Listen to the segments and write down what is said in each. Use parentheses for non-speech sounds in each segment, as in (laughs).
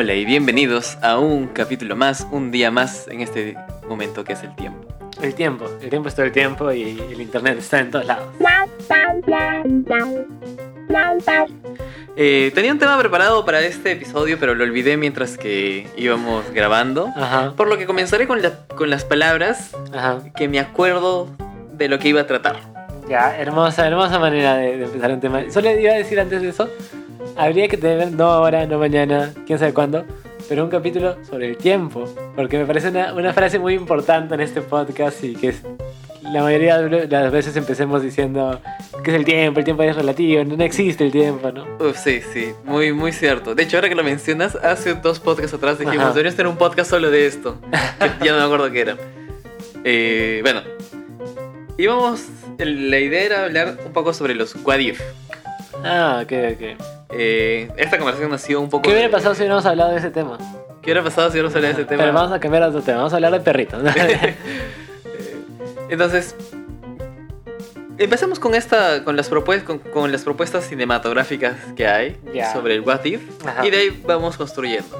Hola y bienvenidos a un capítulo más, un día más en este momento que es el tiempo. El tiempo, el tiempo es todo el tiempo y el internet está en todos lados. Eh, tenía un tema preparado para este episodio, pero lo olvidé mientras que íbamos grabando. Ajá, Por lo que comenzaré con, la- con las palabras ajá. que me acuerdo de lo que iba a tratar. Ya, hermosa, hermosa manera de, de empezar un tema. Solo iba a decir antes de eso, habría que tener, no ahora, no mañana, quién sabe cuándo, pero un capítulo sobre el tiempo. Porque me parece una, una frase muy importante en este podcast y que es, la mayoría de las veces empecemos diciendo que es el tiempo, el tiempo es relativo, no, existe el tiempo, ¿no? Uf, sí, sí, muy, muy cierto. De hecho, ahora que lo mencionas, hace dos podcasts atrás dijimos, Ajá. deberíamos tener un podcast solo de esto. que (laughs) ya no me acuerdo qué era. Eh, bueno, íbamos, la idea era hablar un poco sobre los what if. Ah, ok, ok. Eh, esta conversación nació un poco... ¿Qué hubiera pasado si hubiéramos hablado de ese tema? ¿Qué hubiera pasado si hubiéramos hablado de ese tema? Pero vamos a cambiar a otro tema, vamos a hablar de perritos. (laughs) Entonces, empecemos con esta, con las propuestas, con, con las propuestas cinematográficas que hay Ya. sobre el what if Ajá. y de ahí vamos construyendo.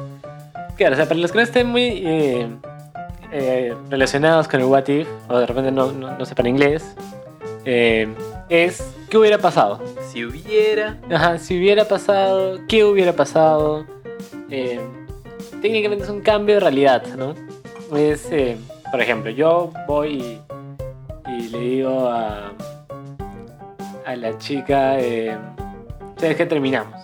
Claro, o sea, para los que no estén muy eh, eh, relacionados con el What If, o de repente no, no, no sepan inglés, eh, es ¿qué hubiera pasado? Si hubiera, Ajá, si hubiera pasado, ¿qué hubiera pasado? Eh, técnicamente es un cambio de realidad, ¿no? Es, eh, por ejemplo, yo voy y, y le digo a, a la chica, eh, ¿sabes qué terminamos?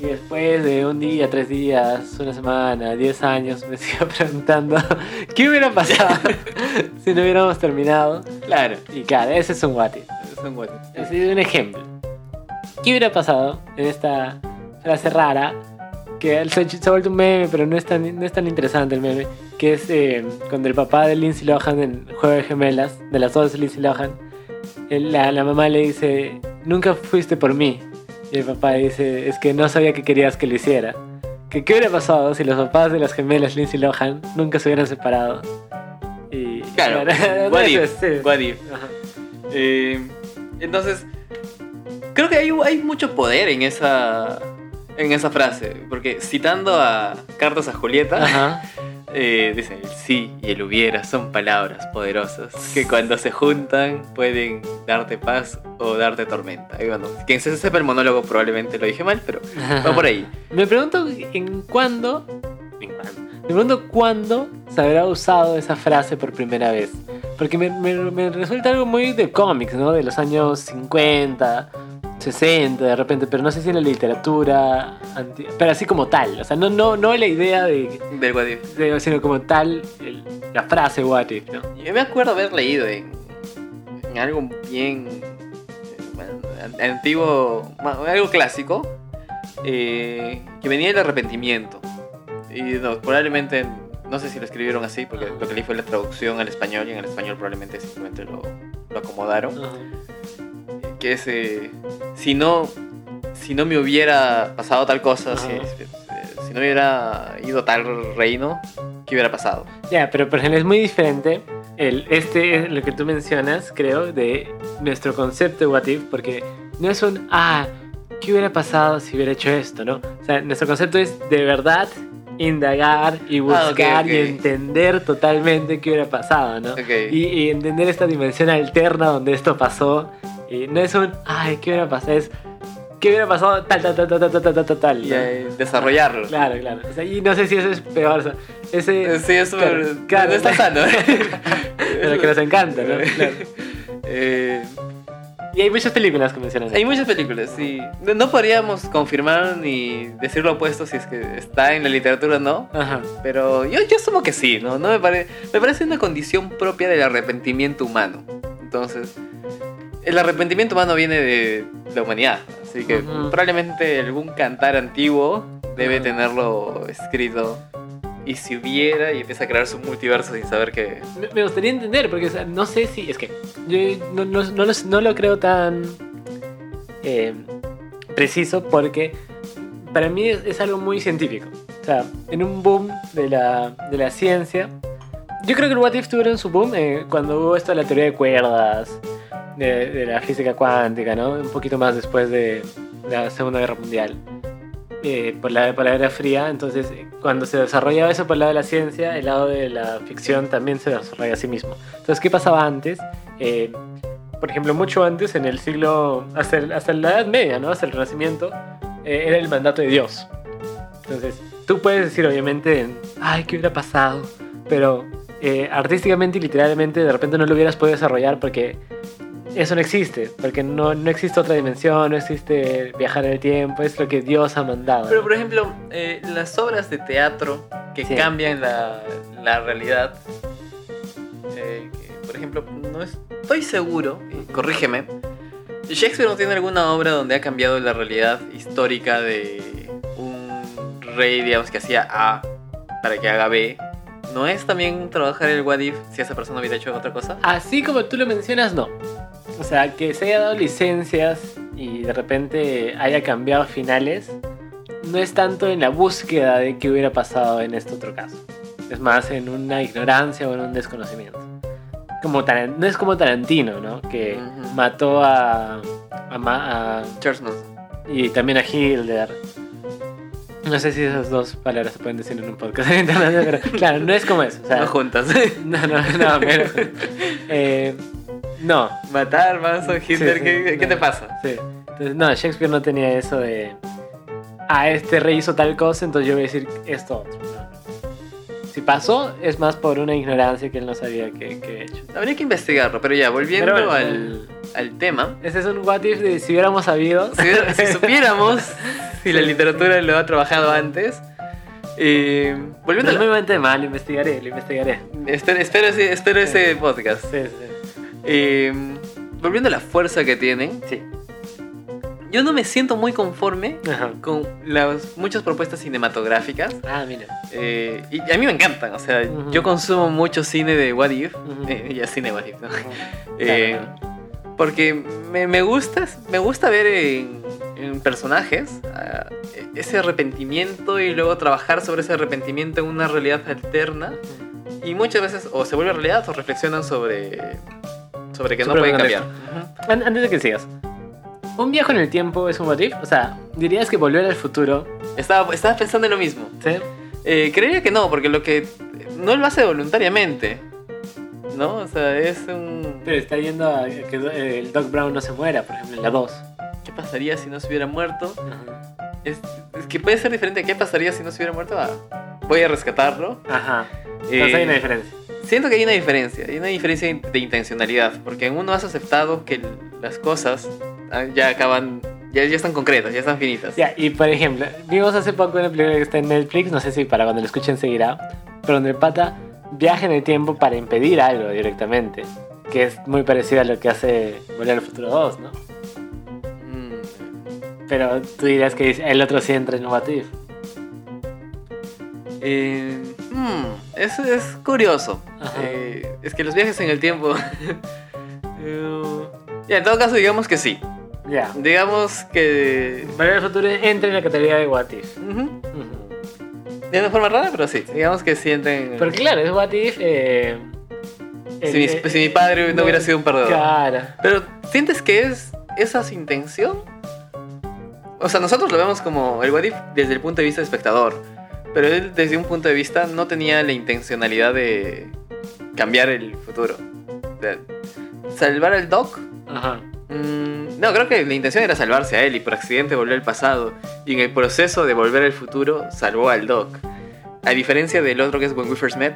Y después de un día, tres días, una semana, diez años, me (laughs) sigo preguntando (laughs) ¿qué hubiera pasado (laughs) si no hubiéramos terminado? claro, Y claro, ese es un what if. Un what if. Es un ejemplo. ¿Qué hubiera pasado en esta frase rara? Que se, ha vuelto un meme, pero no es tan, no es tan interesante el meme. Que es eh, cuando el papá de Lindsay Lohan en Juego de Gemelas, de las dos de Lindsay Lohan, la, la mamá le dice: Nunca fuiste por mí. Y el papá dice: Es que no sabía que querías que lo hiciera. Que ¿Qué hubiera pasado si los papás de las gemelas Lindsay Lohan nunca se hubieran separado? Y, Claro, (laughs) what if, what if. Eh, entonces, creo que hay, hay mucho poder en esa, en esa frase, porque citando a Cartas a Julieta, Ajá. (laughs) eh, dice, el sí y el hubiera son palabras poderosas que cuando se juntan pueden darte paz o darte tormenta. Y bueno, quien se sepa el monólogo probablemente lo dije mal, pero va por ahí. (laughs) Me pregunto en cuándo. en cuándo- Me pregunto cuándo se habrá usado esa frase por primera vez. Porque me, me- me resulta algo muy de cómics, ¿no? De los años 50, 60 de repente, pero no sé si en la literatura, anti- pero así como tal. O sea, no, no, no la idea de, Del what if. de- sino como tal el- la frase what if, ¿no? Yo me acuerdo haber leído en, en algo bien eh, antiguo, algo clásico, eh, que venía el arrepentimiento. Y no, probablemente, no sé si lo escribieron así, porque lo que leí fue la traducción al español y en el español probablemente simplemente lo, lo acomodaron. Ajá. Que es, eh, si no, si no me hubiera pasado tal cosa, si, si- si no hubiera ido a tal reino, ¿qué hubiera pasado? Ya, pero por ejemplo es muy diferente el, este es lo que tú mencionas, creo, de nuestro concepto de What If, porque no es un, ah, ¿qué hubiera pasado si hubiera hecho esto, no? O sea, nuestro concepto es de verdad indagar y ah, buscar y entender totalmente qué hubiera pasado, ¿no? Y, entender esta dimensión alterna donde esto pasó. Y no es un, ay, ¿qué hubiera pasado? Es, ¿qué hubiera pasado? Tal, tal, tal, tal, tal, tal, tal, tal. Y desarrollarlo. Claro, claro. Y no sé si eso es peor. O ese, eh, sí, es claro, no está sano. (laughs) pero que nos encanta, ¿no? (laughs) Eh... Y hay muchas películas que mencionan. hay muchas películas, sí. No, podríamos confirmar ni decir lo opuesto si es que está en la literatura o no. Ajá. Pero yo, yo asumo que sí, ¿no? no me, pare- me parece una condición propia del arrepentimiento humano. Entonces, el arrepentimiento humano viene de la humanidad. Así que probablemente algún cantar antiguo debe tenerlo escrito. Y si hubiera, y empieza a crear su multiverso sin saber que. Me, me gustaría entender, porque o sea, no sé si. Es que yo no, no, no lo, no lo creo tan eh, preciso, porque para mí es, es algo muy científico. O sea, en un boom de la, de la ciencia. Yo creo que el What If tuvieron su boom eh, cuando hubo esto de la teoría de cuerdas, de, de la física cuántica, ¿no? Un poquito más después de la Segunda Guerra Mundial. Eh, por, la, Guerra Fría. Entonces, cuando se desarrollaba eso por el lado de la ciencia, el lado de la ficción también se desarrolla a sí mismo. Entonces, ¿qué pasaba antes? Eh, por ejemplo, mucho antes, en el siglo, hasta, el- hasta la Edad Media, ¿no? hasta el Renacimiento, eh, era el mandato de Dios. Entonces, tú puedes decir, obviamente, ay, ¿qué hubiera pasado? Pero eh, artísticamente y literalmente, de repente no lo hubieras podido desarrollar porque eso no existe, porque no, no existe otra dimensión, no existe viajar en el tiempo, es lo que Dios ha mandado. Pero por ejemplo, eh, las obras de teatro que Sí. cambian la, la realidad, eh, que, por ejemplo, no estoy seguro, corrígeme, Shakespeare no tiene alguna obra donde ha cambiado la realidad histórica de un rey, digamos, que hacía A para que haga B. ¿No es también trabajar el what if si esa persona hubiera hecho otra cosa? Así como tú lo mencionas, no. O sea, que se haya dado licencias y de repente haya cambiado finales, no es tanto en la búsqueda de qué hubiera pasado en este otro caso. Es más en una ignorancia o en un desconocimiento. Como no es como Tarantino, ¿no? Que mató a, a, Ma- a- y también a Hilder. No sé si esas dos palabras se pueden decir en un podcast (laughs) en internet, pero claro, no es como eso. O sea, no juntas. (laughs) no, no, no, pero, (laughs) eh, no, Matar, Manson, Hitler, Sí, sí, ¿qué, qué no. te pasa? Sí. Entonces, no, Shakespeare no tenía eso de. Ah, este rey hizo tal cosa, entonces yo voy a decir esto otro. No, no. Si pasó, es más por una ignorancia que él no sabía que, que he hecho. Habría que investigarlo, pero ya, volviendo Pero bueno, al, al tema. Ese es un what if de si hubiéramos sabido. Si, si (laughs) supiéramos si la literatura lo ha trabajado antes. eh, volviendo no a me la- mente mal, lo investigaré, lo investigaré. espero, espero espero ese podcast. Sí, sí. Eh, volviendo a la fuerza que tienen, Sí. yo no me siento muy conforme Ajá. con las muchas propuestas cinematográficas. Ah, mira. eh, y a mí me encantan, o sea, yo consumo mucho cine de What If. Eh, ya cine What If, ¿no? Eh, Claro. Porque me, me gusta, me gusta ver en, en personajes ah, ese arrepentimiento y luego trabajar sobre ese arrepentimiento en una realidad alterna. Y muchas veces o se vuelve realidad o reflexionan sobre, sobre que no pueden cambiar. honesto. An- Antes de que sigas. ¿Un viaje en el tiempo es un what if? O sea, dirías que volver al futuro. Estaba, estaba pensando en lo mismo. ¿sí? Eh, creería que no, porque lo que no lo hace voluntariamente. ¿No? O sea, es un... Pero está yendo a que eh, el Doc Brown no se muera, por ejemplo, en la 2. ¿Qué pasaría si no se hubiera muerto? Es, es que puede ser diferente. ¿Qué pasaría si no se hubiera muerto? Ah, voy a rescatarlo. Ajá. Entonces Eh, hay una diferencia. Siento que hay una diferencia, hay una diferencia de intencionalidad, porque en uno has aceptado que las cosas ah, ya acaban, ya, ya están concretas, ya están finitas. Ya, y por ejemplo, vimos hace poco una película que está en Netflix, no sé si para cuando lo escuchen seguirá, pero donde el pata viaja en el tiempo para impedir algo directamente, que es muy parecido a lo que hace Volver al Futuro 2, ¿no? Mm, Pero tú dirías que el otro sí entra en What If. eh, mm, eso es curioso. Eh, es que los viajes en el tiempo... (laughs) ya, en todo caso, digamos que sí. Ya. Digamos que... Volver al Futuro entra en la categoría de What If. ujú, Ujú. De una forma rara, pero sí. Digamos que sienten... Porque claro, es What If... eh, si, mi, eh, si mi padre no hubiera sido un perdedor. Claro. Pero, ¿sientes que es esa su intención? O sea, nosotros lo vemos como el What If desde el punto de vista del espectador. Pero él, desde un punto de vista, no tenía la intencionalidad de cambiar el futuro. De salvar al Doc. Ajá. mm, no, creo que la intención era salvarse a él y por accidente volvió al pasado. Y en el proceso de volver al futuro, salvó al Doc. A diferencia del otro que es When We First Met,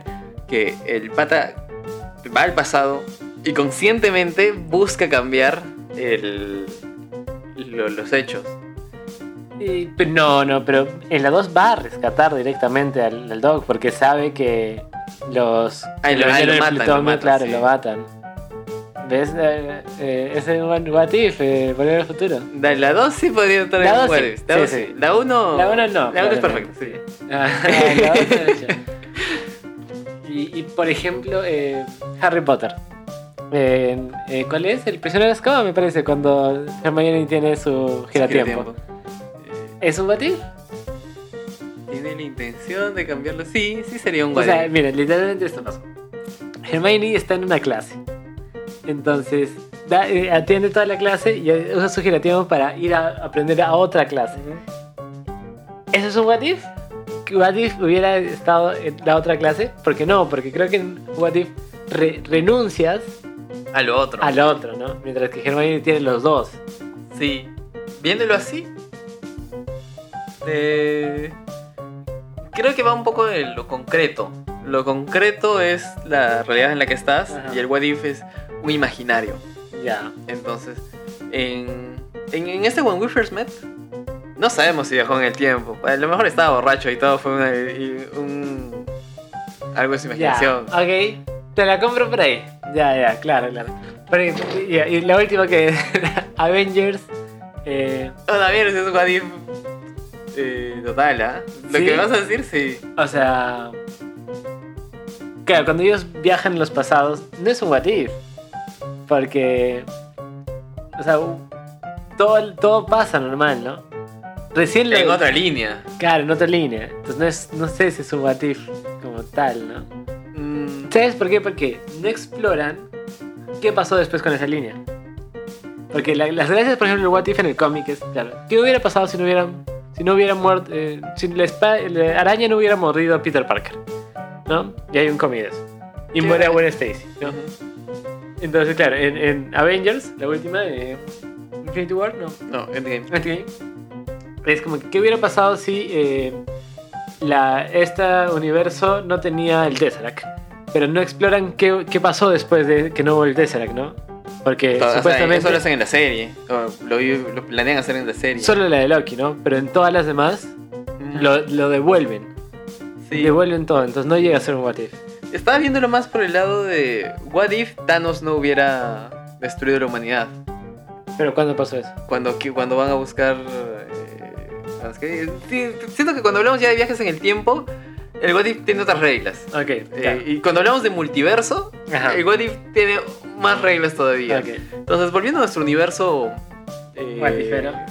que el pata va al pasado y conscientemente busca cambiar el, lo- los hechos. Y- pero no, no, pero en la 2 va a rescatar directamente al, al Doc porque sabe que los. Ah, y que lo- matan, lo matan, claro, sí. lo matan. ¿Ves? Eh, eh, es un what if, eh, volver al futuro. La 2 sí podría estar La en sí. La sí, 2 sí. La 1 La 1 no. La 1 es perfecta, sí. Ah, (laughs) la y, y, por ejemplo, eh, Harry Potter. Eh, eh, ¿Cuál es? El prisionero de Azkaban, me parece, cuando Hermione tiene su giratiempo. Eh, ¿Es un what if? ¿Tiene la intención de cambiarlo? Sí, sí sería un O What sea, mira, literalmente esto pasó. Hermione está en una clase. Entonces, da- eh, atiende toda la clase y usa su giratiempo para ir a aprender a otra clase. ¿Eso es un what if? ¿Que what if hubiera estado en la otra clase? Porque no, porque creo que en what if re- renuncias A lo otro. al otro, ¿no? Mientras que Hermione tiene los dos. Sí. Viéndolo así. Eh, creo que va un poco de lo concreto. Lo concreto es la realidad en la que estás Ajá. y el what if es un imaginario. Ya. Entonces, en, en, en este When We First Met, no sabemos si viajó en el tiempo. A lo mejor estaba borracho y todo fue una- y un, algo de su Ya. imaginación. Ok. Te la compro por ahí. Ya, ya, claro, claro. Pero, y, y la última que. (laughs) Avengers. Eh, Bueno, ese es un what if eh, total, ¿ah? Lo ¿Sí? que vas a decir, sí. o sea. Claro, cuando ellos viajan en los pasados, no es un what if. Porque. O sea, todo, todo pasa normal, ¿no? Recién lo- En otra línea. Claro, en otra línea. Entonces no, es, no sé si es un what if como tal, ¿no? Mm, ¿Sabes por qué? Porque no exploran qué pasó después con esa línea. Porque la- las gracias, por ejemplo, el What If en el cómic es, claro, ¿qué hubiera pasado si no hubiera, si no hubiera muerto, eh, si la, la araña no hubiera mordido a Peter Parker? ¿No? Y hay un cómic de eso. Y muere a Gwen Stacy, ¿no? Entonces, claro, en, en Avengers, la última de Infinity War, no, No, Endgame. Endgame, es como que, ¿qué hubiera pasado si eh, la, este universo no tenía el Tesseract? Pero no exploran qué, qué pasó después de que no hubo el Tesseract, ¿no? Porque O sea, supuestamente eso lo hacen en la serie. lo, lo planean hacer en la serie. solo la de Loki, ¿no? Pero en todas las demás Mm, lo, lo devuelven. sí. Devuelven todo, entonces no llega a ser un what if. Estaba viéndolo más por el lado de. What if Thanos no hubiera destruido la humanidad? Pero ¿cuándo pasó eso? Cuando, cuando van a buscar. eh, siento que cuando hablamos ya de viajes en el tiempo, el What if tiene otras reglas. Ok, Eh, y cuando hablamos de multiverso, Ajá. el What if tiene más reglas todavía. Ok. Entonces, volviendo a nuestro universo. Eh,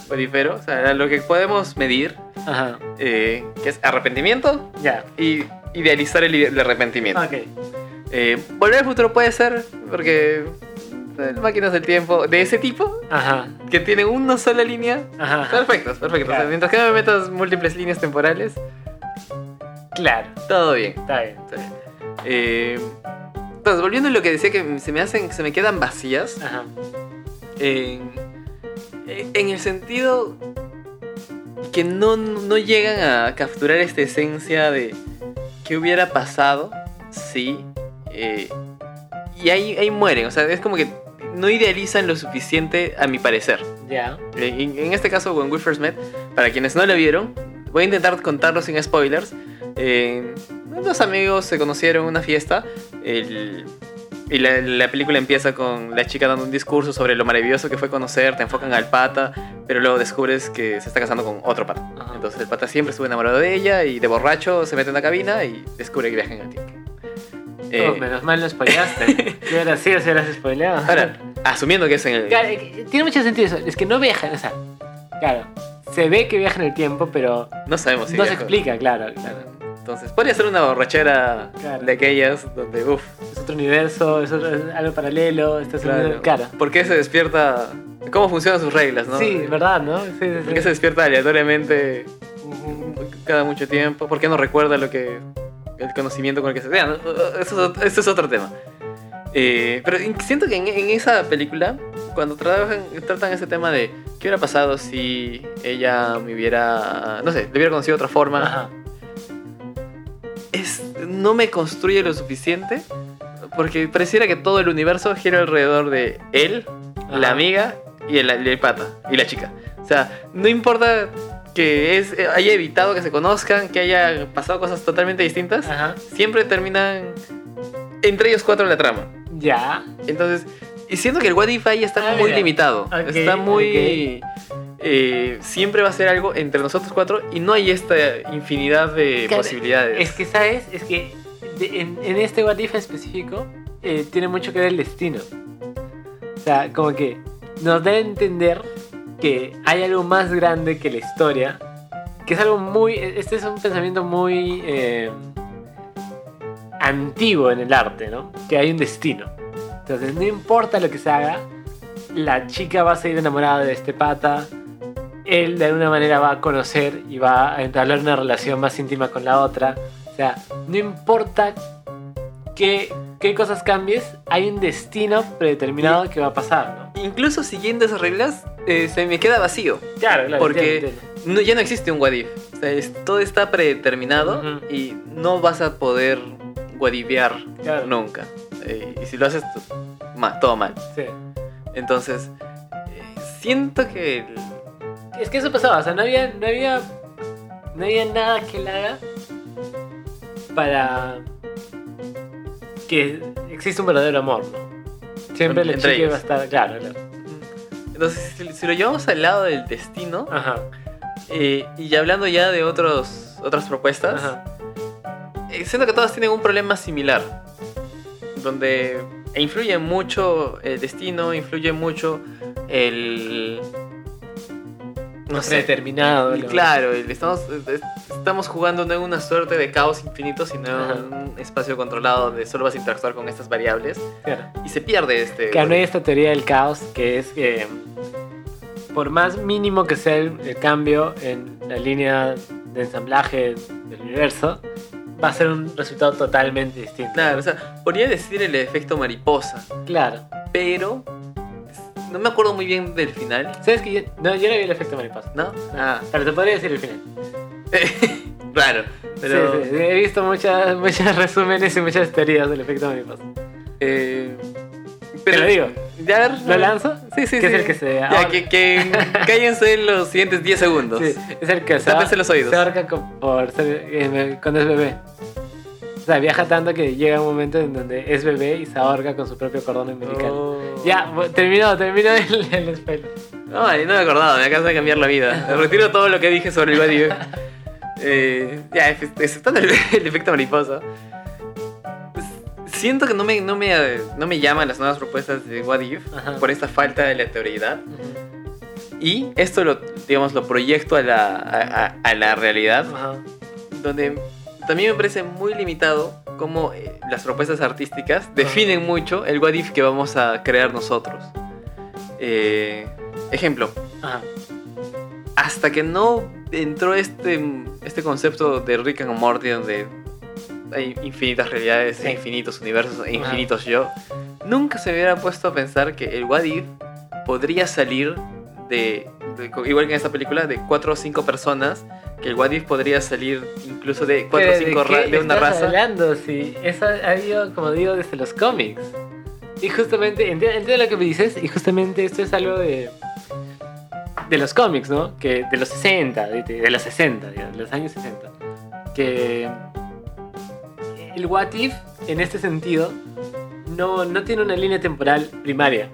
guadifero, o sea, lo que podemos medir, Ajá, eh, que es arrepentimiento ya. y idealizar el, el arrepentimiento. Ok. Eh, volver al futuro puede ser, porque eh, máquinas del tiempo de ese tipo, Ajá, que tienen una sola línea, ajá. ajá. perfectos, perfectos. O sea, Claro. mientras que no me metas múltiples líneas temporales, Claro, todo bien. está bien. está bien. Eh, entonces, volviendo a lo que decía que se me hacen, se me quedan vacías, Ajá. en, en el sentido que no, no llegan a capturar esta esencia de qué hubiera pasado si eh, y ahí, ahí mueren o sea es como que no idealizan lo suficiente a mi parecer Ya. Eh, en, en este caso When We First Met para quienes no la vieron voy a intentar contarlo sin spoilers eh, dos amigos se conocieron en una fiesta el- y la, la película empieza con la chica dando un discurso sobre lo maravilloso que fue conocer, te enfocan al pata, pero luego descubres que se está casando con otro pata. Ajá. Entonces el pata siempre estuvo enamorado de ella y de borracho se mete en la cabina y descubre que viaja en el tiempo. Eh, Oh, menos mal no spoileaste. (laughs) ¿Qué hubiera sido si hubieras spoileado? ahora, asumiendo que es en el... Claro, eh, tiene mucho sentido eso. Es que no viajan, o sea, claro, se ve que viajan en el tiempo, pero No sabemos si no se explica, claro, claro. Entonces, podría ser una borrachera Claro. de aquellas donde, uff, Es otro universo, es, otro- es algo paralelo, estás en claro. un- claro. ¿Por qué se despierta? ¿Cómo funcionan sus reglas, no? Sí, verdad, ¿no? Sí, sí, ¿Por qué sí. se despierta aleatoriamente cada mucho tiempo? ¿Por qué no recuerda lo que el conocimiento con el que se vean? Eso, es ot- eso es otro tema. Eh, pero siento que en, en esa película, cuando trabajan, tratan ese tema de qué hubiera pasado si ella me hubiera, no sé, le hubiera conocido de otra forma, Ajá. No me construye lo suficiente porque pareciera que todo el universo gira alrededor de él, la amiga y el, el pata y la chica. O sea, no importa que es, eh, haya evitado que se conozcan, que haya pasado cosas totalmente distintas, Ajá. siempre terminan entre ellos cuatro en la trama. Ya. Entonces, y siento que el What If ahí está Ah, muy limitado. Está muy... eh, siempre va a ser algo entre nosotros cuatro y no hay esta infinidad de Claro, posibilidades. Es que, ¿sabes? Es que de- en, en este What If específico eh, tiene mucho que ver el destino. O sea, como que nos da a entender que hay algo más grande que la historia. Que es algo muy... Este es un pensamiento muy eh, antiguo en el arte, ¿no? Que hay un destino. Entonces, no importa lo que se haga, la chica va a seguir enamorada de este pata. Él de alguna manera va a conocer y va a entablar una relación más íntima con la otra. O sea, no importa qué, qué cosas cambies, hay un destino predeterminado que va a pasar, ¿no? Incluso siguiendo esas reglas, eh, se me queda vacío. Claro, claro. Porque- entiendo, entiendo. No, ya no existe un what if. O sea, es- todo está predeterminado y no vas a poder Claro. nunca. Eh, y si lo haces, todo mal. Sí. Entonces, eh, siento que... Es que eso pasaba, o sea, no había, no había, no había nada que él haga para que exista un verdadero amor, ¿no? Siempre la Entre chica ellos. iba a estar, claro, claro. Entonces, si, lo llevamos al lado del destino, Ajá, eh, y hablando ya de otros, otras propuestas, ajá. eh, siento que todas tienen un problema similar. Donde influye mucho el destino, influye mucho el... No. Predeterminado. Claro, estamos, estamos jugando no en una suerte de caos infinito, sino en un espacio controlado donde solo vas a interactuar con estas variables claro. y se pierde este... Que no hay esta teoría del caos que es que por más mínimo que sea el, el cambio en la línea de ensamblaje del universo, va a ser un resultado totalmente distinto. Claro, o sea, podría decir el efecto mariposa, Claro. pero no me acuerdo muy bien del final, ¿Sabes que yo no, yo no vi el efecto mariposa? ¿no? Ah, Pero te podría decir el final. (laughs) claro, pero... Sí, sí, he visto muchas, muchos resúmenes y muchas teorías del efecto mariposa. eh, Te lo digo. ¿Ya? ¿Lo lanzo? Sí, sí, Que sí. es el que se Ya, ahorca. que, que (laughs) cállense en los siguientes 10 segundos. Sí, es el que se, Tápense los oídos. se ahorca con- por ser- cuando es bebé. O sea, viaja tanto que llega un momento en donde es bebé y se ahorca con su propio cordón umbilical. Oh. Ya, bu- terminó, terminó el, el. Ay, no me acordaba, me acabas de cambiar la vida. Retiro todo lo que dije sobre el Body. Eh, ya, ex- exceptando el, el efecto mariposa. Pues, Siento que no me, no, me, no me llaman las nuevas propuestas de What If Ajá. por esta falta de aleatoriedad. Y esto lo, digamos, lo proyecto a la, a, a- a la realidad, Ajá. donde también me parece muy limitado cómo eh, las propuestas artísticas definen mucho el What If que vamos a crear nosotros. Eh, ejemplo, Ajá. hasta que no entró este, este concepto de Rick and Morty donde hay infinitas realidades, Sí. infinitos universos, e Ajá. infinitos yo, nunca se hubiera puesto a pensar que el What If podría salir de, de- igual que en esta película, de cuatro o cinco personas, que el What If podría salir incluso de cuatro o Pero, cinco qué ra- de una estás raza. hablando? Sí, eso ha habido, como digo, desde los cómics. Y justamente, entiendo, entiendo lo que me dices, y justamente esto es algo de, de los cómics, ¿no? Que de los 60, de, de los 60, digamos, de los años 60. Que el What If, en este sentido, no, no tiene una línea temporal primaria.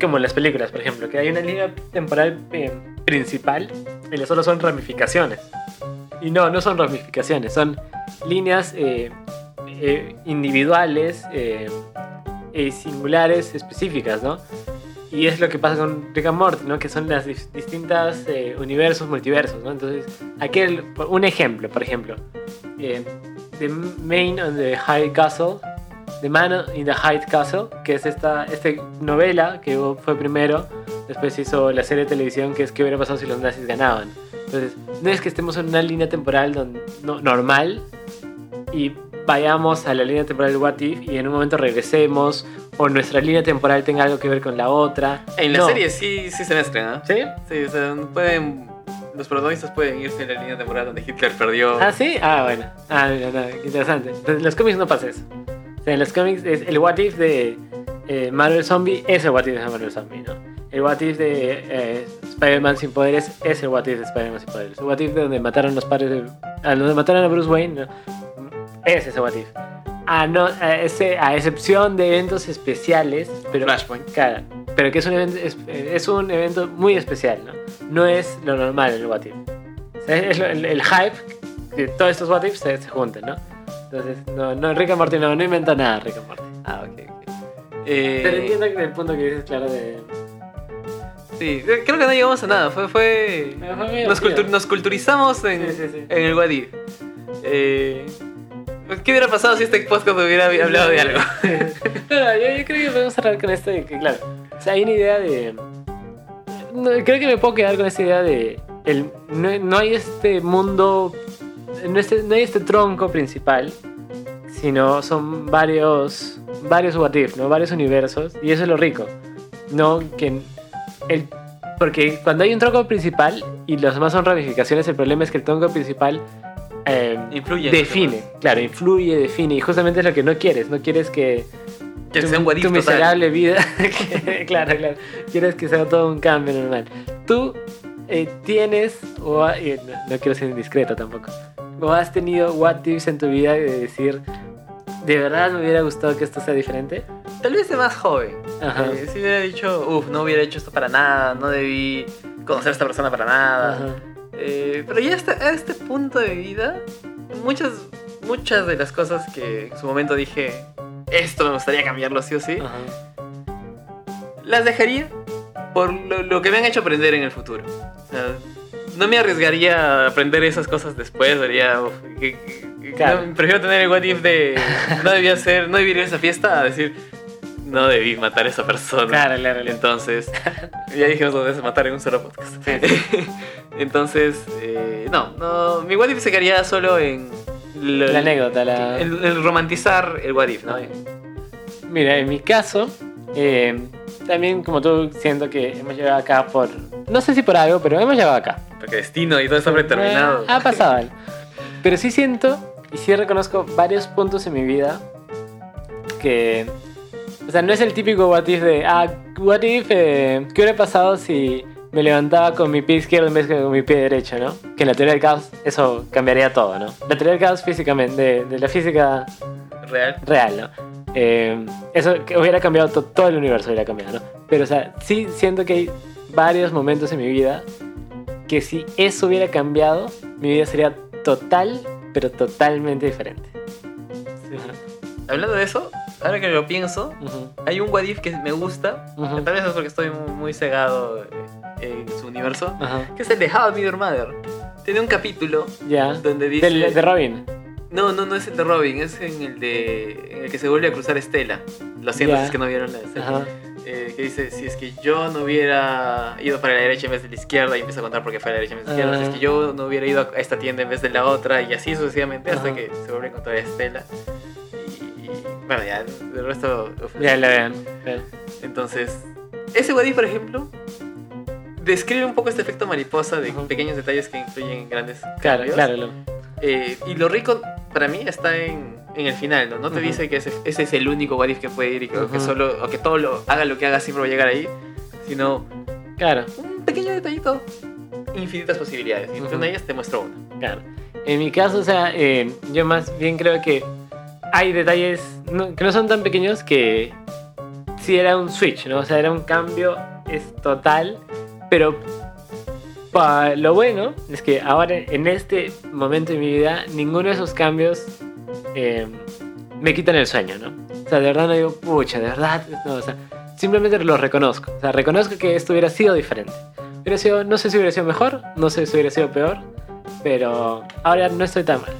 Como en las películas, por ejemplo, que hay una línea temporal eh, principal y las solo son ramificaciones. Y no, no son ramificaciones, son líneas eh, eh, individuales, eh, eh, singulares, específicas, ¿no? Y es lo que pasa con Rick and Morty, ¿no? Que son las dis- distintas eh, universos, multiversos, ¿no? Entonces, aquí el- un ejemplo, por ejemplo. eh, the Man on the High Castle, The Man in the High Castle, que es esta, esta novela que fue primero, después hizo la serie de televisión que es ¿Qué hubiera pasado si los nazis ganaban? Entonces, no es que estemos en una línea temporal no- normal y vayamos a la línea temporal de What If y en un momento regresemos o nuestra línea temporal tenga algo que ver con la otra. En la No. serie sí, sí se mezclan, ¿ah? ¿Sí? Sí, o sea, pueden, los protagonistas pueden irse en la línea temporal donde Hitler perdió. ¿Ah, sí? Ah, bueno. Ah, mira, no, interesante. Entonces, en los cómics no pasa eso. Sea, en los cómics es el What If de eh, Marvel Zombie es el What If de Marvel Zombie, ¿no? El What If de eh, Spider-Man sin poderes es el What If de Spider-Man sin poderes. El What If de donde mataron los padres de... A donde mataron a Bruce Wayne, ¿no? Es ese What If. A, no, a, ese, a excepción de eventos especiales, pero... Flashpoint. Claro, pero que es un evento, es, es un evento muy especial, ¿no? No es lo normal el What If. O sea, es lo- el, el hype que todos estos What Ifs se, se juntan, ¿no? Entonces, no, no, Rick and Morty no, no inventa nada, Rick and Morty. Ah, ok, ok. Eh, Pero entiendo que el punto que dices, claro, de... Sí, creo que no llegamos a nada. Fue, fue... Nos, cultu- nos culturizamos en, Sí, sí, sí. en el What If. Eh, ¿Qué hubiera pasado si este podcast hubiera hablado de algo? (laughs) Claro, yo, yo creo que podemos cerrar con esto de que, claro, o sea, hay una idea de... no, creo que me puedo quedar con esa idea de. El, no, no hay este mundo. No, este- no hay este tronco principal, sino son varios. Varios what if, ¿no? Varios universos. Y eso es lo rico. No que. El, porque cuando hay un tronco principal y los demás son ramificaciones, el problema es que el tronco principal. eh, Influye. define, claro, influye, define. Y justamente es lo que no quieres. No quieres que Que tu, sea un tu miserable vida. (laughs) claro, claro. Quieres que sea todo un cambio normal. Tú eh, tienes, o eh, no, no quiero ser indiscreto tampoco, o has tenido what ifs en tu vida de decir, ¿de verdad me hubiera gustado que esto sea diferente? Tal vez de más joven. Ajá. Eh, si hubiera dicho, uff, no hubiera hecho esto para nada, no debí conocer a esta persona para nada. Eh, pero ya hasta, a este punto de vida, muchas, muchas de las cosas que en su momento dije, esto me gustaría cambiarlo sí o sí, Ajá. las dejaría por lo, lo que me han hecho aprender en el futuro. O sea, no me arriesgaría a aprender esas cosas después, que- Claro. no, prefiero tener el what if de (laughs) no debía hacer, no debí ir a esa fiesta a decir, no debí matar a esa persona. Claro, claro, claro. Entonces, (laughs) ya dijimos dos veces matar en un solo podcast. (laughs) Entonces, eh, no, no, mi what if se quedaría solo en lo- La anécdota, la... el, el romantizar el what if, ¿no? Mira, en mi caso, eh, también como tú, siento que hemos llegado acá por... No sé si por algo, pero hemos llegado acá. Porque destino y todo está predeterminado. Eh, ha pasado. Pero sí siento y sí reconozco varios puntos en mi vida que. O sea, no es el típico what if de. Ah, what if. eh, ¿Qué hubiera pasado si me levantaba con mi pie izquierdo en vez que con mi pie derecho, no? Que en la teoría del caos eso cambiaría todo, ¿no? La teoría del caos físicamente, de, de la física Real. real, ¿no? Eh, eso que hubiera cambiado to- todo el universo, hubiera cambiado, ¿no? Pero, o sea, sí siento que hay varios momentos en mi vida que si eso hubiera cambiado, mi vida sería total, pero totalmente diferente. Hablando de eso, ahora que lo pienso, Ujú, hay un what if que me gusta. Ujú. Tal vez es porque estoy muy, cegado eh, en su universo. Ajá. Que es el de How I Met Your Mother. Tiene un capítulo Ya. donde dice. Del- de Robin. No, no, no es el de Robin, es en el de. en el que se vuelve a cruzar Estela. Lo siento si es que no vieron la escena. Ajá. Eh, que dice, si es que yo no hubiera ido para la derecha en vez de la izquierda, y empieza a contar por qué fue a la derecha en vez de la izquierda, si es que yo no hubiera ido a esta tienda en vez de la otra, y así sucesivamente, hasta Ajá. que se vuelve a encontrar a Estela. Y, y, bueno, ya, el resto... Ya la vean. Entonces, ese Wadi, por ejemplo, describe un poco este efecto mariposa de pequeños detalles que influyen en grandes Claro, cambios. claro. lo- Eh, y lo rico para mí está en, en el final, ¿no? No te Ujú. dice que ese, ese es el único what if que puede ir y que, o que Ujú. solo, o que todo lo haga lo que haga siempre va a llegar ahí, sino Claro, un pequeño detallito, infinitas posibilidades. Y entre Ujú. ellas te muestro una. claro. En mi caso, o sea, eh, yo más bien creo que hay detalles no- que no son tan pequeños que sí era un switch, ¿no? O sea, era un cambio es total, pero pa- lo bueno es que ahora en este momento de mi vida ninguno de esos cambios eh, me quitan el sueño, ¿no? O sea, de verdad no digo, pucha, de verdad, (laughs) no, o sea, simplemente lo reconozco. O sea, reconozco que esto hubiera sido diferente. Hubiera sido, no sé si hubiera sido mejor, no sé si hubiera sido peor, pero ahora no estoy tan mal.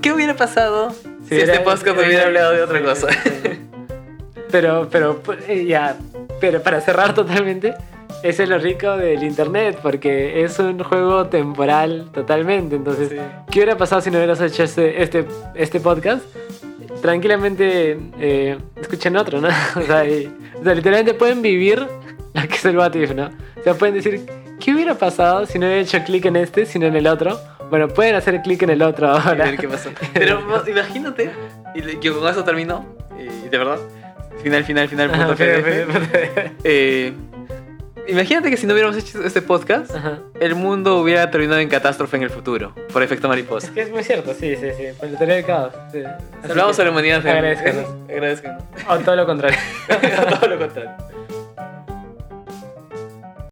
¿Qué hubiera pasado si, hubiera- este podcast hubiera hablado de otra cosa? Pero, pero, eh, ya, pero para cerrar totalmente, eso es lo rico del internet, porque es un juego temporal totalmente. Entonces, Sí. ¿qué hubiera pasado si no hubieras hecho este, este, este podcast? Tranquilamente eh, escuchen otro, ¿no? (laughs) O sea, y- o sea, literalmente pueden vivir lo que es el What If, ¿no? O sea, pueden decir, ¿qué hubiera pasado si no hubiera hecho clic en este, sino en el otro? Bueno, pueden hacer clic en el otro (laughs) ahora. ver qué pasó. Pero imagínate, y que con eso terminó, y de verdad, final, final, final, punto (laughs) Eh, imagínate que si no hubiéramos hecho este podcast, Ajá. el mundo hubiera terminado en catástrofe en el futuro, por efecto mariposa. Es que es muy cierto, sí, sí, sí. Por la teoría del caos. sí. Salvamos a la humanidad. Agradezcanos. (laughs) Agradezcanos. O todo lo contrario. (laughs) Todo lo contrario.